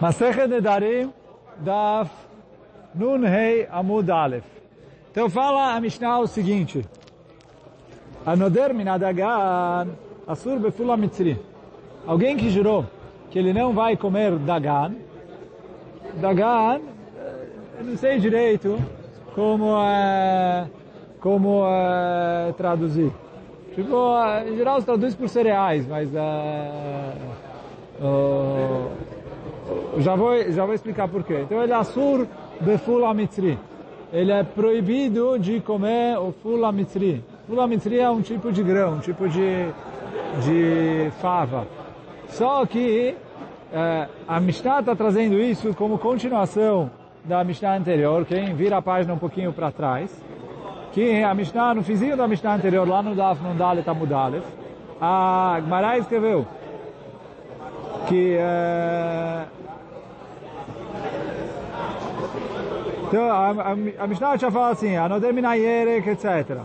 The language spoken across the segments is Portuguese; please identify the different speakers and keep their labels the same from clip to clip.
Speaker 1: Masechet Nedarim, Daf Nun Hei Amud Aleph. Então fala a Mishnah o seguinte. Anoder minadagan asur befula mitzri. Alguém que jurou que ele não vai comer dagan, dagan, eu não sei direito como é, como é, traduzir. Tipo, em geral se traduz por cereais, mas é, uh, já vou já vou explicar por quê. Então ele é assur befula mitzri. Ele é proibido de comer o fula mitzri. Fula mitzri é um tipo de grão, um tipo de de fava. Só que é, a Mishnah está trazendo isso como continuação da Mishnah anterior. Quem vira a página um pouquinho para trás, que a Mishnah, no fizinho da Mishnah anterior, lá no Daf Nundale Tamudalef, a Gmará escreveu que é, então, a, a, a Mishnah falado assim, Anodem Minayerek, etc.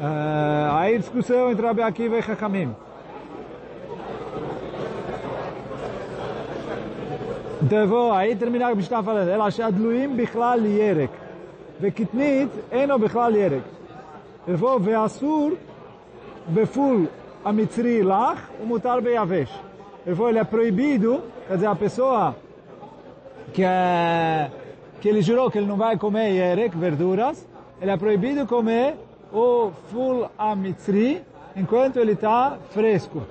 Speaker 1: Uh, aí discussão entre Rabi Akiva e eu vou, aí terminar a Mishnah falando, Ela shadluim bichlal yerek, וכתנית אינו בכלל ירק. ele falou, ואסור בפול המצרי לך ומותר ביבש. ele falou, ele é proibido, a que, ele jurou que ele não vai comer yerek, verduras, ele é proibido comer o ful amitzri enquanto ele está fresco.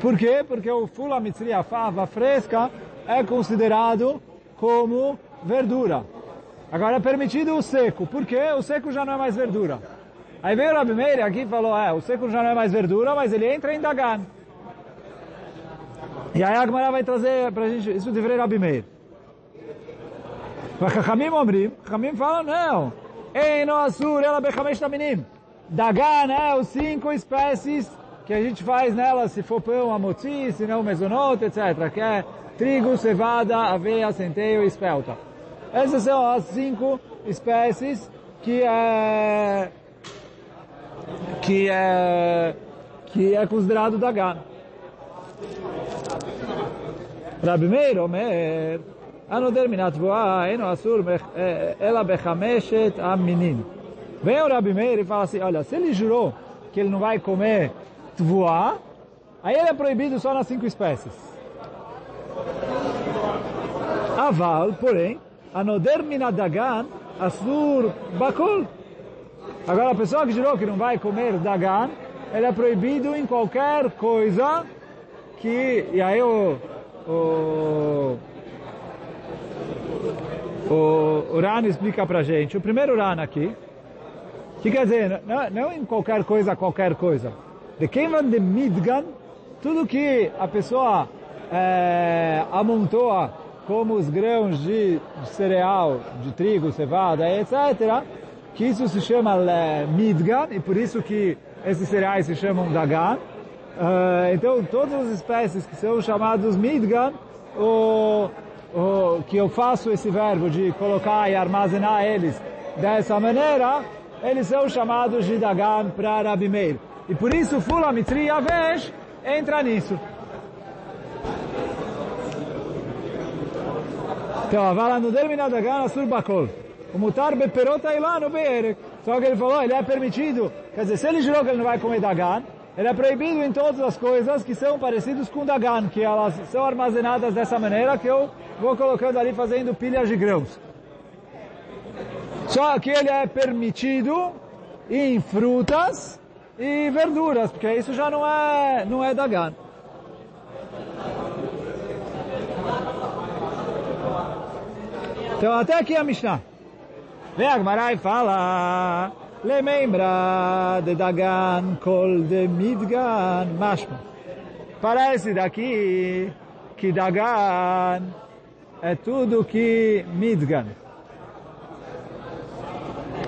Speaker 1: Por quê? Porque o ful amitzri, a fava fresca, é considerado como verdura. Agora é permitido o seco. Por quê? O seco já não é mais verdura. Aí veio o Rabi Meir aqui e falou, é, o seco já não é mais verdura, mas ele entra em Dagan. E aí a Gemara vai trazer pra gente, isso deveria Rabi Meir. Chachamim Omrim, Chachamim fala, não, Ei, no Asur, ela bechamesh taminim. Dagan é os cinco espécies que a gente faz nela, se for pão, amotzi, se não mesonot, etc. Que é trigo, cevada, aveia, centeio e espelta. Essas são as cinco espécies que é que é que é considerado dagan. Rabi Meir Omer, anoder minat voa, eno asur ela bechameshet aminim. Vem o Rabi Meir e fala assim, olha, se ele jurou que ele não vai comer tvoa, aí ele é proibido só nas cinco espécies. Aval, porém, anoder minadagan asur bakol. Agora a pessoa que jurou que não vai comer dagan, ele é proibido em qualquer coisa que, e aí o, o, o, o Ran explica pra gente, o primeiro Ran aqui, que quer dizer, não, não em qualquer coisa, qualquer coisa. De quem vem de Midgan, tudo que a pessoa é, amontoa como os grãos de, de, cereal, de trigo, cevada, etc., que isso se chama é, Midgan, e por isso que esses cereais se chamam Dagan. Uh, então, todas as espécies que são chamadas Midgan, o, o, que eu faço esse verbo de colocar e armazenar eles dessa maneira, eles são chamados de Dagan para Rabi Meir. E por isso Fula Mitri Avesh entra nisso. Então, Avala no termina Dagan Asur Bakol. O mutar beperota ilá no beerek. Só que ele falou, ele é permitido. Quer dizer, se ele jurou que ele não vai comer Dagan, ele é proibido em todas as coisas que são parecidas com Dagan, que elas são armazenadas dessa maneira que eu vou colocando ali fazendo pilhas de grãos. Só que ele é permitido em frutas e verduras, porque isso já não é, não é Dagan. Então até aqui a Mishnah. Vem a Gemara e fala, Lemembra de Dagan kol de Midgan mashma. Parece daqui que Dagan é tudo que Midgan.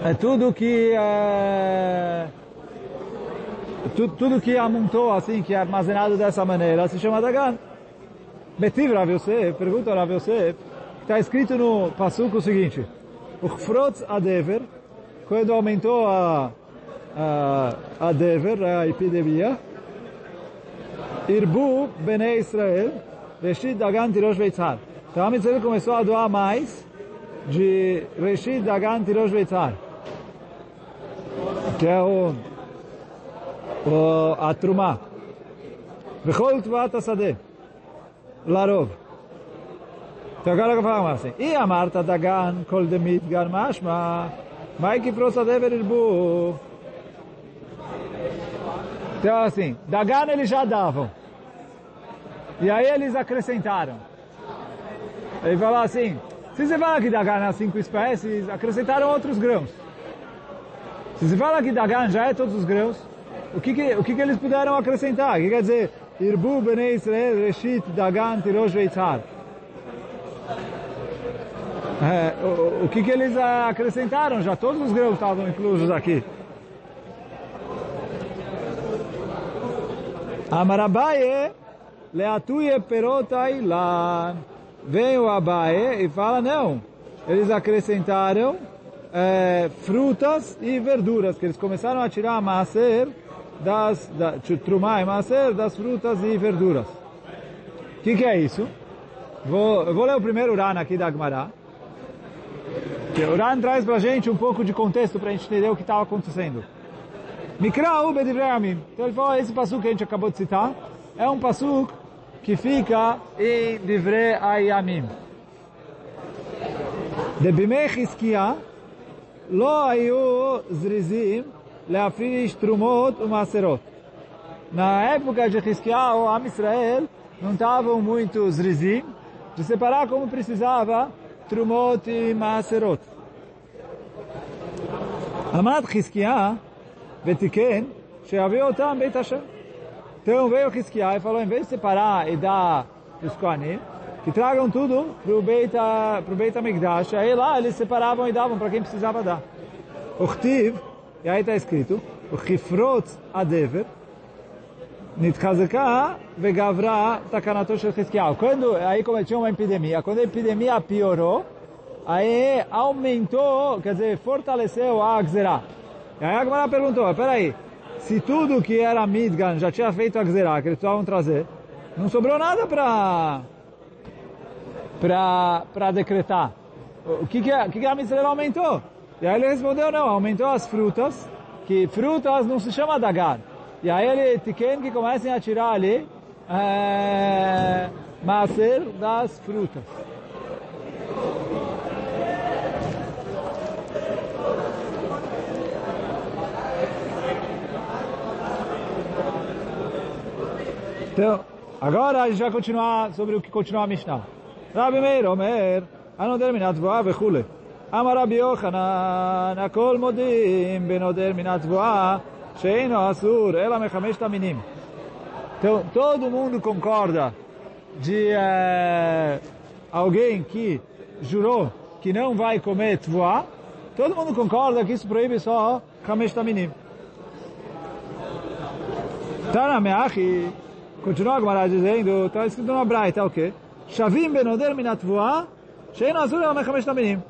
Speaker 1: É tudo que é, tudo, tudo que amontou assim, que é armazenado dessa maneira, se chama Dagan. Betiv Rav Yosef, pergunta Rav Yosef, está escrito no Passuco o seguinte, Uchfrotz Adever, quando aumentou a, a, a Dever, a epidemia, Irbu Bene Israel, Reshit Dagan Tirosh Beitzar. Então a mitzvah começou a doar mais de Reshit Dagan Tirosh Beitzar. Que é o, o a Trumá. Vechol Tvat Asadeh. Larov. Então agora eu falar assim. E a Marta Dagan Kol Demit Gar Mashma. Mai que Prosadever Irbu. Então assim, Dagan eles já davam. E aí eles acrescentaram. Ele falou assim, se você fala que Dagan é cinco espécies, acrescentaram outros grãos. Se você fala que Dagan já é todos os grãos, o que, que, o que, que eles puderam acrescentar? O que quer dizer? Irbu Bnei Israel Reshit Dagan Tirosh Veitzar. É, o, o que, que eles acrescentaram? Já todos os grãos estavam inclusos aqui. Amarabaye Leatuye Perotai Lan. Vem o Abaye e fala, não, eles acrescentaram é, frutas e verduras, que eles começaram a tirar macer das, da, trumá e macer das frutas e verduras. O que, que é isso? Vou, eu vou ler o primeiro Uran aqui da Agmará. O Uran traz para a gente um pouco de contexto para a gente entender o que estava acontecendo. Mikra u bedivreamim. Então ele falou, esse passo que a gente acabou de citar, é um passo que fica em Divrei Ayamim. De Bimei Chizkiah, לא היו זריזים להפריש תרומות ומעשרות. Na época de Chizkiah, Am Israel não estavam muito zrizim de separar como precisava Trumot e Maaserot. Amad Hiskia, Betiken, Sheaviotam Beit Hashem. Então veio Hiskia e falou, em vez de separar e dar os Kohanim, que tragam tudo para o Beit, pro Aí lá eles separavam e davam para quem precisava dar. Uchtiv, e aí está escrito, Uchifrot Adever, Nitkazeka vegavra takanato shel. Quando, aí uma epidemia, quando a epidemia piorou, aí aumentou, quer dizer, fortaleceu a Gzerah. E aí a Gemara perguntou, peraí, se tudo que era Midgan já tinha feito a Gzerah, que eles precisavam trazer, não sobrou nada para para para decretar. O que que, o que, que a Mitzvah aumentou? E aí ele respondeu, não, aumentou as frutas, que frutas não se chama Dagar. E aí ele tiquem que comecem a tirar ali é, macer das frutas. Então, agora a gente vai continuar sobre o que continua a Mishnah. Rabi Meir, Omer, ano terminat voa vechule. Amar Rabbi Yochanan, akol modim, beno terminat voa, Sheino Asur, Ela Mechamesh Taminim. Então, todo mundo concorda de é, alguém que jurou que não vai comer tvoá, todo mundo concorda que isso proíbe só Hamesh Taminim. Tana Meachi, continua a Gemara dizendo, está escrito na Braita, tá o quê? Shavim Benoder Minatvoá, Shein Azul Hamesh Taminim.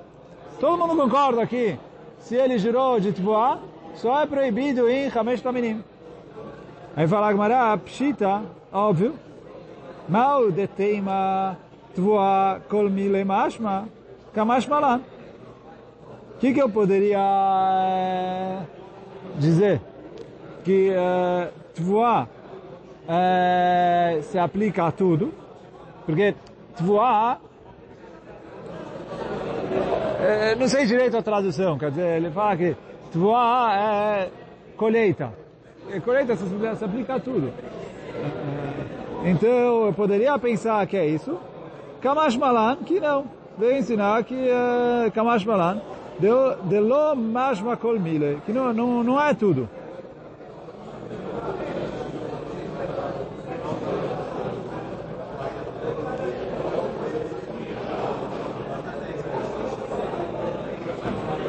Speaker 1: Todo mundo concorda aqui, se ele jurou de tvoá, só é proibido em chamesh taminim. Aí fala a Gemara, pshita, óbvio, mal de teima tvoa kol mile mashma, kamash malan. O que, que eu poderia dizer? Que uh, tvoa é, se aplica a tudo, porque tvoar, é, não sei direito a tradução, quer dizer, ele fala que tvoar é colheita. E colheita se, aplica a tudo. É, então, eu poderia pensar que é isso. Kamash Malan, que não. Veio ensinar que é, Kamash Malan, de, lo mashma kol mile, que não, não, não é tudo.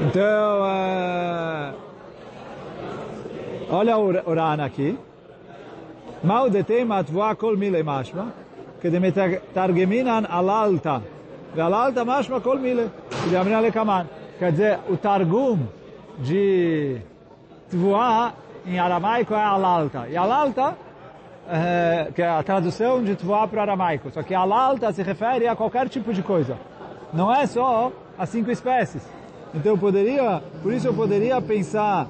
Speaker 1: Então, uh, olha o Urana aqui. Mal detem atvoa kol mile mashma, que de metargeminan alalta. ואללת משמע כל מילה, כדאמרינא לקמן. Quer dizer, o targum de tvoa em aramaico é alalta. E alalta é, que é a tradução de Tvoá para o aramaico. Só que alalta se refere a qualquer tipo de coisa. Não é só as cinco espécies. Então eu poderia, por isso eu poderia pensar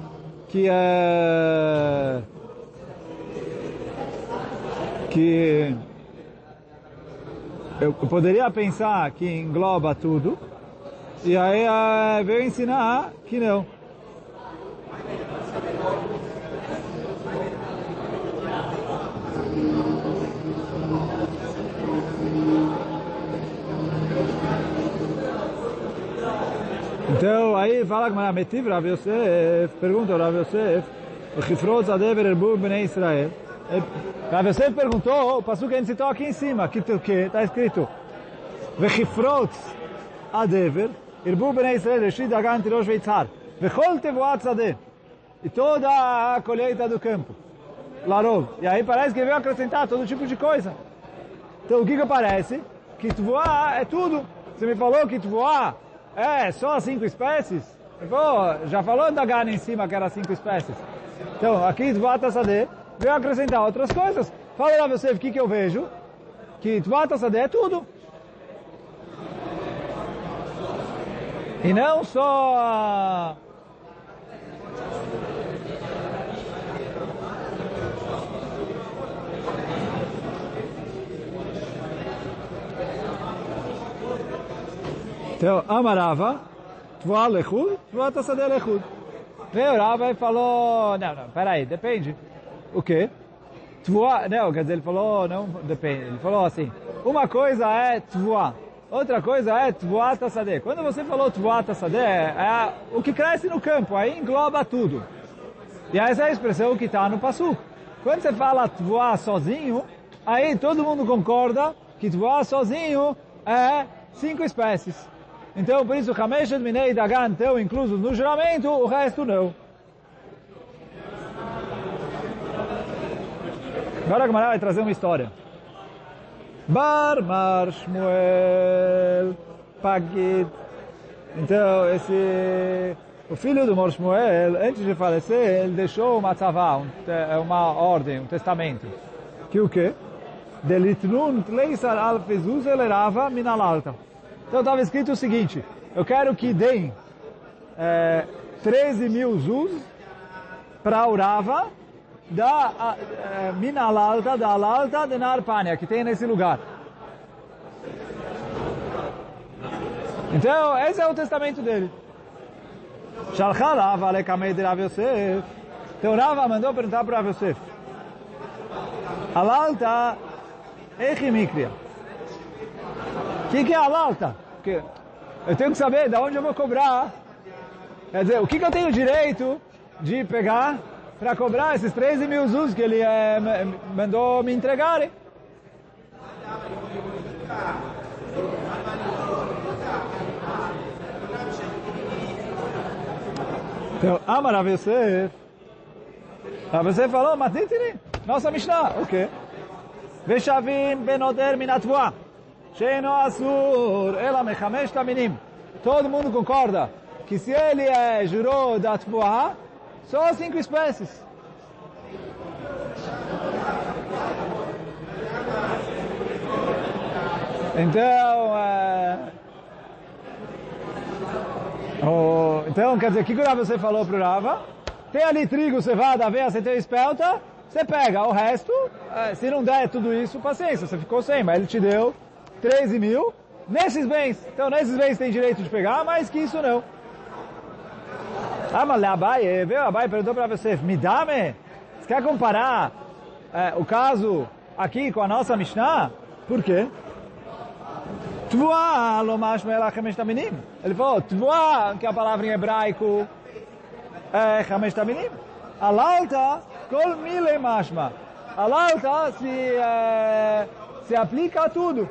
Speaker 1: que é, que eu poderia pensar que engloba tudo, e aí é, veio ensinar que não. Então, aí fala que a Metiv Rav Yosef, pergunta Rav Yosef, Chifrot Adever Erbu Bnei Israel. Rav Yosef perguntou, o passo que a gente citou aqui em cima, que está escrito, Vechifrot Adever Erbu Bnei Israel, Reshit Dagan Tirosh Veitzar, Vechol Tevoat Zadeh. E toda a colheita do campo. Larov. E aí parece que veio acrescentar todo tipo de coisa. Então o que que parece? Que Tvoá é tudo. Você me falou que Tvoá é, só cinco espécies? Pô, já falou da gana em cima que era cinco espécies. Então, aqui Tvata Sadeh veio acrescentar outras coisas. Fala lá você, o que, que eu vejo? Que Tvata Sadeh é tudo. E não só... Então, Amarava, Tvoa Lechud, Tvoa Tassadeh Lechud. Veio Rava e falou, não, não, peraí, depende. O quê? Tvoa, não, quer dizer, ele falou, não, depende. Ele falou assim, uma coisa é Tvoa, outra coisa é Tvoa Tassadeh. Quando você falou Tvoa Tassadeh, é o que cresce no campo, aí engloba tudo. E essa é a expressão que está no Passu. Quando você fala Tvoa sozinho, aí todo mundo concorda que Tvoa sozinho é cinco espécies. Então, por isso, Hameshet Minei Dagan estão inclusos no juramento, o resto não. Agora a Gamara vai trazer uma história. Bar Mar Shmuel Pagit. Então, esse... O filho do Mor Shmuel, antes de falecer, ele deixou uma tzavá, um, uma ordem, um testamento. Que o quê? Delitnun tleisar al fezuz elerava minalalta. Então estava escrito o seguinte, eu quero que deem é, 13 mil zuz para Urava da é, Minalalta, da Alalta de Narpania, que tem nesse lugar. Então, esse é o testamento dele. Shalchalava. Então Rava mandou perguntar para Rav Yosef. Alalta echimikria. O que, que é alalta? Porque eu tenho que saber de onde eu vou cobrar. Quer dizer, o que, que eu tenho direito de pegar para cobrar esses 13 mil zuz que ele é, mandou me entregarem? Então, Amar Rav Yosef, Rav Yosef falou, Matitini, nossa Mishnah, o quê? Veshavim benoder minatvoah. Sheino Asur, ela mechamesh taminim. Todo mundo concorda que se ele é, jurou da Tfuah, só cinco espécies. Então, é... oh, então, quer dizer, o que o Rava você falou para o Rava? Tem ali trigo, cevada, aveia, centeio espelta, você pega o resto, é, se não der tudo isso, paciência, você ficou sem, mas ele te deu 13 mil nesses bens. Então, nesses bens tem direito de pegar, mas que isso não. Ah, mas Abai, veio Abai perguntou para você, me dá, me? Você quer comparar é, o caso aqui com a nossa Mishnah? Por quê? Ele falou, tvua, que é a palavra em hebraico é chamesh taminim. Alalta, kol mile mashma. Alalta se, é, se aplica a tudo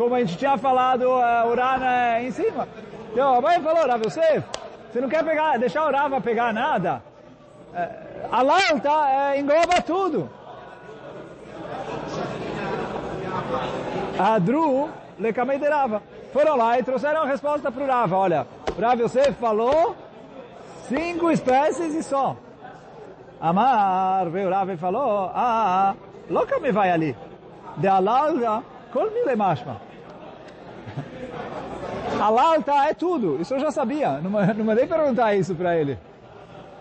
Speaker 1: como a gente tinha falado, uh, o Rana em cima. Então, a mãe falou, Rav Yosef, você não quer pegar, deixar o Rava pegar nada? Uh, a Lalta uh, engloba tudo. A Dru, Lekamei de Rava. Foram lá e trouxeram a resposta para o Rava. Olha, o Rav Yosef falou cinco espécies e só. Amar, veio o Rava e falou, ah, louca me vai ali. De alalta, kol mile mashma. Alalta é tudo, isso eu já sabia, não, não mandei perguntar isso para ele.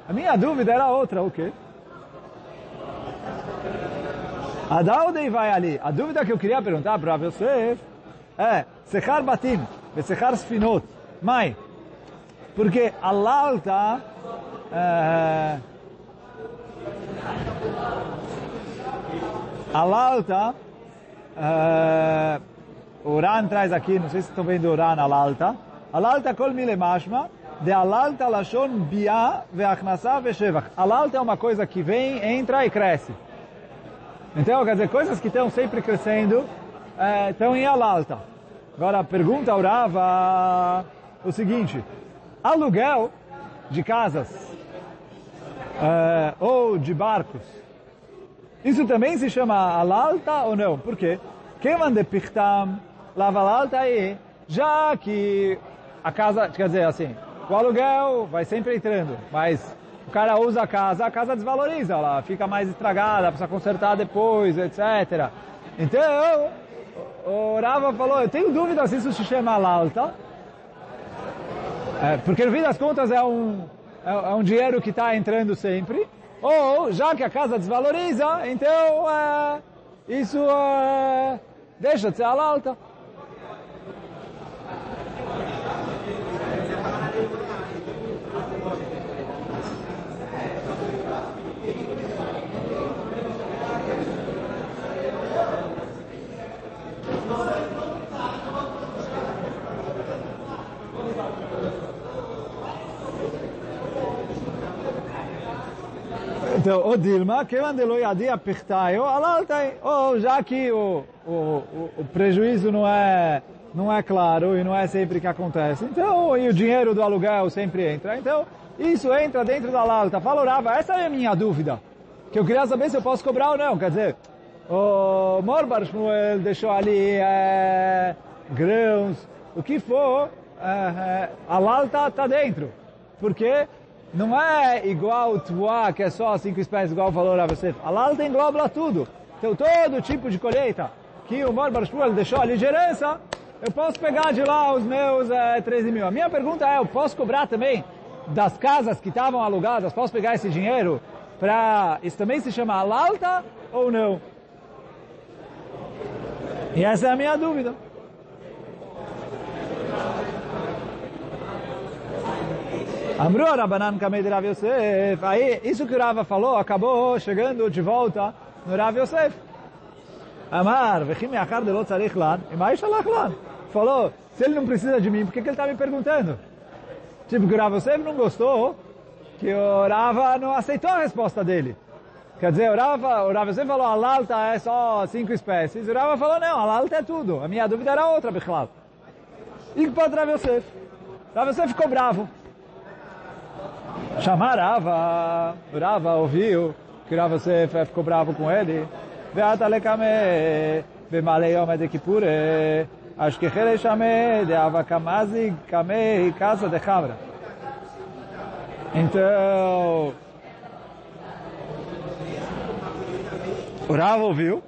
Speaker 1: A minha dúvida era outra, o quê? A Daudei vai ali. A dúvida que eu queria perguntar para você é Sechar Batim, Sechar Sfinot. Mãe, porque Allah alta é, Allah alta é, o Ran traz aqui, não sei se estão vendo o Ran alta. alta kol mile mashma de alalta lashon bia ve'achnasa ve'shevach. Alalta é uma coisa que vem, entra e cresce. Então, quer dizer, coisas que estão sempre crescendo, é, estão em alalta. Agora, pergunta ao Rava o seguinte, aluguel de casas é, ou de barcos, isso também se chama alalta ou não? Por quê? Quem manda pichtam, lava alalta aí, já que a casa, quer dizer assim, o aluguel vai sempre entrando, mas o cara usa a casa, a casa desvaloriza, ela fica mais estragada, precisa consertar depois, etc. Então, o Rava falou, eu tenho dúvida se isso se chama lauta, é, porque no fim das contas é um, é, é um dinheiro que está entrando sempre, ou já que a casa desvaloriza, então é, isso é, deixa de ser a Então, o Dilma, que lo yadi apertaio. Ou já que o, o, o, prejuízo não é, não é claro e não é sempre que acontece, então, e o dinheiro do aluguel sempre entra, então, isso entra dentro da lalta. Falorava, essa é a minha dúvida. Que eu queria saber se eu posso cobrar ou não. Quer dizer, o Morbar Shmuel deixou ali é, grãos, o que for, é, é, a lalta está dentro. Porque não é igual tuá, que é só cinco espécies, igual falou Rav Yosef. A lalta engloba tudo. Então todo tipo de colheita que o Mor Barshmuel deixou a ligerança, eu posso pegar de lá os meus é, 13 mil. A minha pergunta é, eu posso cobrar também das casas que estavam alugadas, posso pegar esse dinheiro para... Isso também se chama alalta ou não? E essa é a minha dúvida. Amru Rabanan Kamei de Rav Yosef. Aí, isso que o Rava falou, acabou chegando de volta no Rav Yosef. Amar, vechim yachar de lo lan, e mais shalach lan. Falou, se ele não precisa de mim, por que, ele está me perguntando? Tipo, que o Rav Yosef não gostou, que o Rava não aceitou a resposta dele. Quer dizer, o Rava, o Rava Yosef falou, a lalta é só cinco espécies. O Rava falou, não, a lalta é tudo. A minha dúvida era outra, Bichlal. E que pode Rav Yosef? Rav Yosef ficou bravo. Chamar Rava, Rava ouviu que Rava Sefer ficou bravo com ele. Veata lekame, bemalei yom de kipure, ashkechele shame de avakamazi kame casa de chamra. Então, o Rava ouviu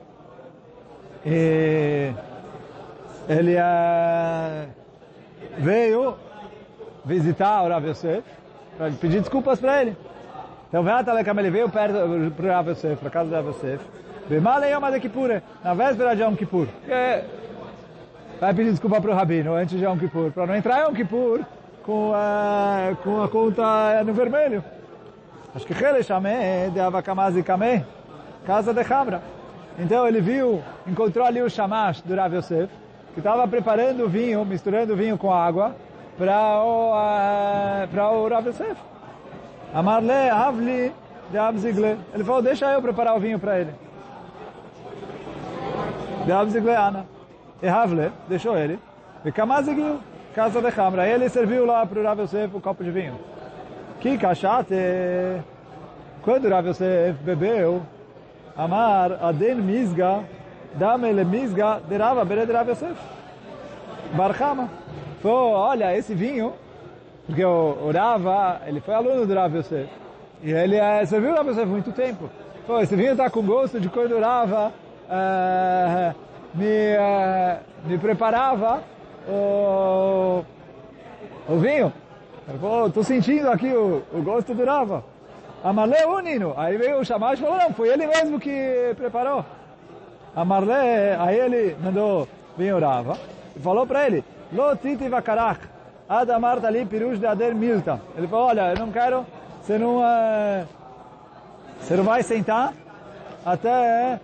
Speaker 1: e ele uh, veio visitar o Rav Yosef para pedir desculpas para ele. Então, ele veio perto para o Rav Yosef, para casa do Rav Yosef, Yom Kippur, na véspera de Yom Kippur. Vai pedir desculpa para o Rabino antes de Yom Kippur, para não entrar em Yom Kippur com a, com a conta no vermelho. Acho que ele chamei de Avakamazi Kameh, casa de Hamra. Então ele viu, encontrou ali o Shamash do Rav Yosef, que estava preparando o vinho, misturando o vinho com água, para o, uh, para o Rav Yosef. Amarle, Havli, de Abzigle. Ele falou, deixa eu preparar o vinho para ele. De Abzigle Ana. E Havle, deixou ele. E Kamazigil, casa de Hamra. Ele serviu lá para o Rav Yosef o copo de vinho. Que cachate. Quando o Rav Yosef bebeu, Amar, Aden Misga, Dame le Misga, de Rava, de Rav Yosef. Barchama. Falou, olha, esse vinho, porque o, o Rava, ele foi aluno do Rav Yosef, e ele é, serviu o Rav Yosef muito tempo. Pô, esse vinho está com gosto de quando Rava uh, me, uh, me preparava o, o vinho. Ele falou, estou sentindo aqui o, o gosto do Rava. Amarle Unino. Aí veio o Shamash e falou, não, foi ele mesmo que preparou. Amarle, aí ele mandou vir o Rava e falou para ele, Lo titi vakarach, ad amarta ali pirush de ader milta. Ele falou, olha, eu não quero, você não, uh, você não vai sentar até,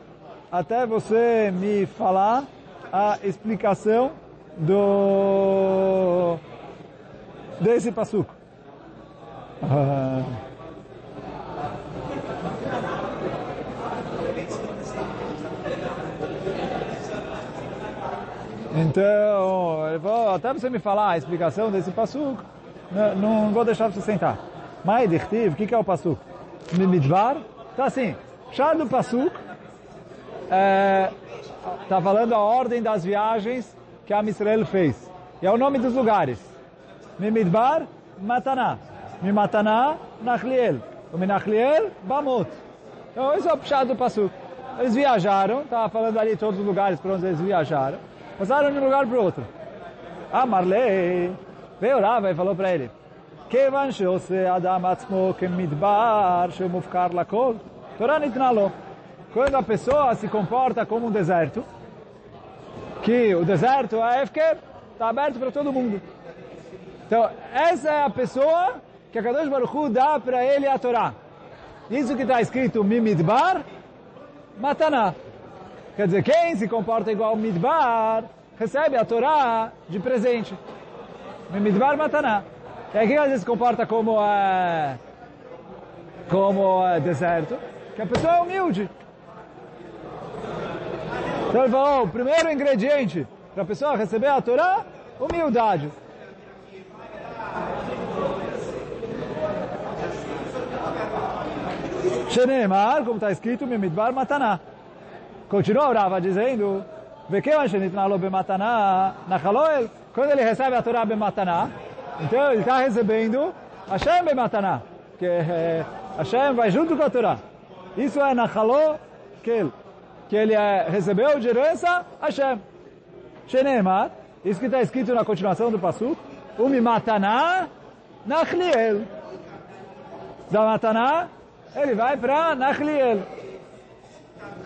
Speaker 1: até você me falar a explicação do desse passuco. Uh, Então, ele falou, até você me falar a explicação desse passuco, não, não vou deixar você sentar. Mas, o que, que é o passuco? Midvar? Então assim, chá do passuco é, tá falando a ordem das viagens que a Israel fez. E é o nome dos lugares. Mimidbar, Mataná. Mimataná, Nachliel. O Minachliel, Bamot. Então esse é o chá do passuco. Eles viajaram, estava falando ali todos os lugares para onde eles viajaram. Passaram de um lugar para o outro. Ah, Marley veio lá e falou para ele, כיוון שעושה אדם עצמו כמדבר שמופקר לכל, Torá ניתנה לו. Quando a pessoa se comporta como um deserto, que o deserto é Efker, está aberto para todo mundo. Então, essa é a pessoa que a Kadosh Baruch Hu dá para ele a Torá. Isso que está escrito Mimidbar, Mataná. Quer dizer, quem se comporta igual Midbar, recebe a Torá de presente. Midbar Mataná. E aí, quem às vezes se comporta como, é, como é, deserto? Que a pessoa é humilde. Então ele falou, o primeiro ingrediente para a pessoa receber a Torá, humildade. Shenemar, como está escrito, Mimidbar Mataná. Continua o Rava dizendo, quando ele recebe a Torá Bemataná, então ele está recebendo Hashem Bemataná, que é, Hashem vai junto com a Torá. Isso é Nachaló Kel, que ele é, recebeu de herança Hashem. Shenemar, isso que está escrito na continuação do Pasuk, Umi Mataná Nachliel. Da Mataná, ele vai para Nachliel.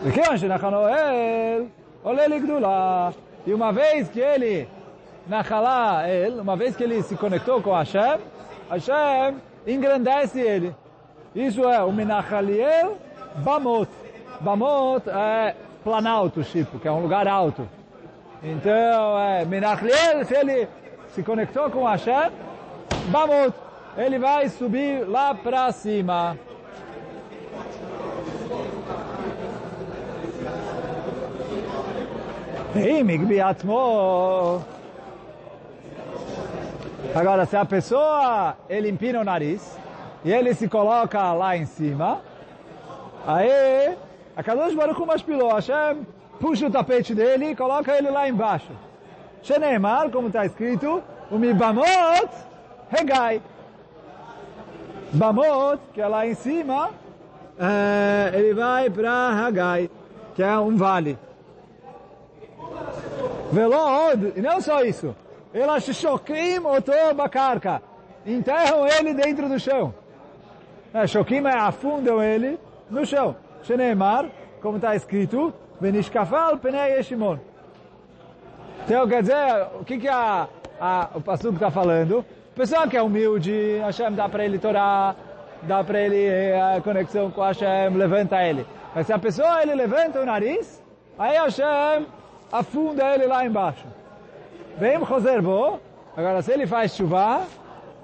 Speaker 1: Ele E uma vez que ele, Nachalá, uma vez que ele se conectou com Hashem, Hashem engrandece ele. Isso é o Minachaliel Bamot. Bamot é planalto, tipo, que é um lugar alto. Então, é, se ele se conectou com Hashem, Bamot, ele vai subir lá para cima. Agora, se a pessoa, ele empina o nariz, e ele se coloca lá em cima, aí, a Kadosh Baruch Mashpilou, Hashem puxa o tapete dele e coloca ele lá embaixo. Sheneemar, como está escrito, o Mibamot Regai. Bamot, que é lá em cima, é, ele vai para Hagai, que é um vale. Velod, e não só isso, elas choquim oto bacarca, enterram ele dentro do chão. Choquim é afundam ele no chão. Sheneemar, como está escrito, Benishkafal penei Yeshimon. Então, quer dizer, o que, que a, a, o pastor está falando? Pessoa que é humilde, Hashem dá para ele Torá, dá para ele a conexão com Hashem, levanta ele. Mas se a pessoa ele levanta o nariz, aí Hashem afunda ele lá embaixo. Vem Bo, agora se ele faz chuva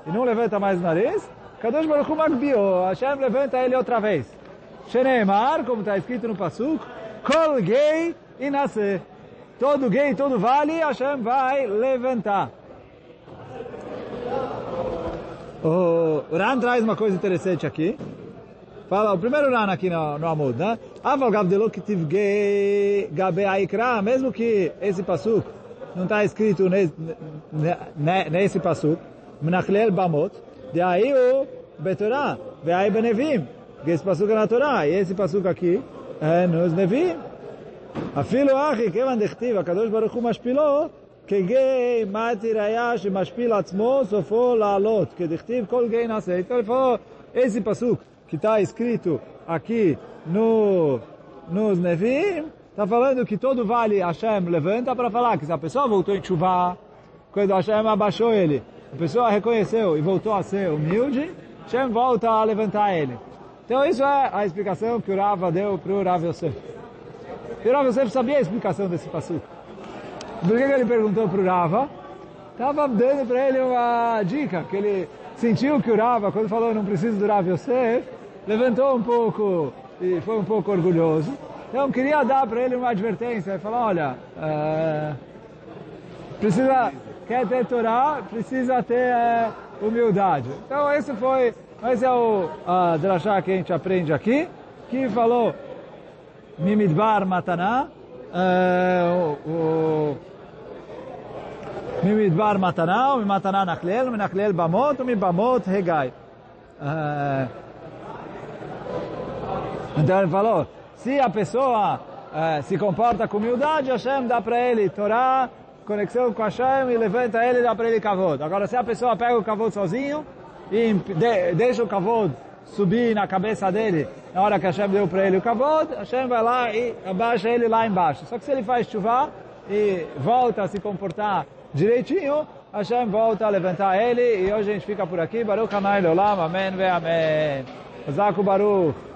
Speaker 1: e não levanta mais o nariz, Kadosh Baruch Hu Magbio, Hashem levanta ele outra vez. Sheneemar, como está escrito no Pasuk, Kol e nascer. Todo gay, todo vale, Hashem vai levantar. O Ran traz uma coisa interessante aqui Fala, o primeiro Ran aqui no, no Amud, né? Aval gavdelo que tive gabe aikra, mesmo que esse pasuk não está escrito nesse, nesse pasuk, Menachlel bamot, de aí o betorá, de aí benevim, Porque esse passuca é na Torá, e esse passuca aqui é nos Nevi. אפילו אחי, כיוון דכתיב, הקדוש ברוך הוא משפילו, כגי מתי ראיה שמשפיל עצמו, סופו לעלות. כדכתיב כל גי נעשה. Então ele falou, esse passuco que está escrito aqui no, nos Nevim, está falando que todo vale Hashem levanta para falar que se a pessoa voltou em chuva, quando Hashem abaixou ele, a pessoa reconheceu e voltou a ser humilde, Hashem volta a levantar ele. Então isso é a explicação que o Rava deu para o Rav Yosef. E o Rav Yosef sabia a explicação desse passuco. Por que, que ele perguntou para o Rava? Estava dando para ele uma dica, que ele sentiu que o Rava, quando falou não preciso do Rav Yosef, levantou um pouco e foi um pouco orgulhoso. Então queria dar para ele uma advertência, falar, olha, uh, precisa, quer ter Torá, precisa ter eh, humildade. Então esse foi, esse é o a drashá que a gente aprende aqui, que falou Mimidbar Mataná, uh, eh, o, o Mimidbar Mataná, o Mataná Nachlel, Nachlel Bamot, o Mibamot Regai. Então ele falou, se a pessoa uh, se comporta com humildade, Hashem dá para ele Torá, conexão com Hashem e levanta ele e dá para ele kavod. Agora, se a pessoa pega o kavod sozinho e de, deixa o kavod subir na cabeça dele na hora que Hashem deu para ele o kavod, Hashem vai lá e abaixa ele lá embaixo. Só que se ele faz chuva e volta a se comportar direitinho, Hashem volta a levantar ele e hoje a gente fica por aqui. Baruch Hanai Olam, Amém ve Amém. Zaku Baruch.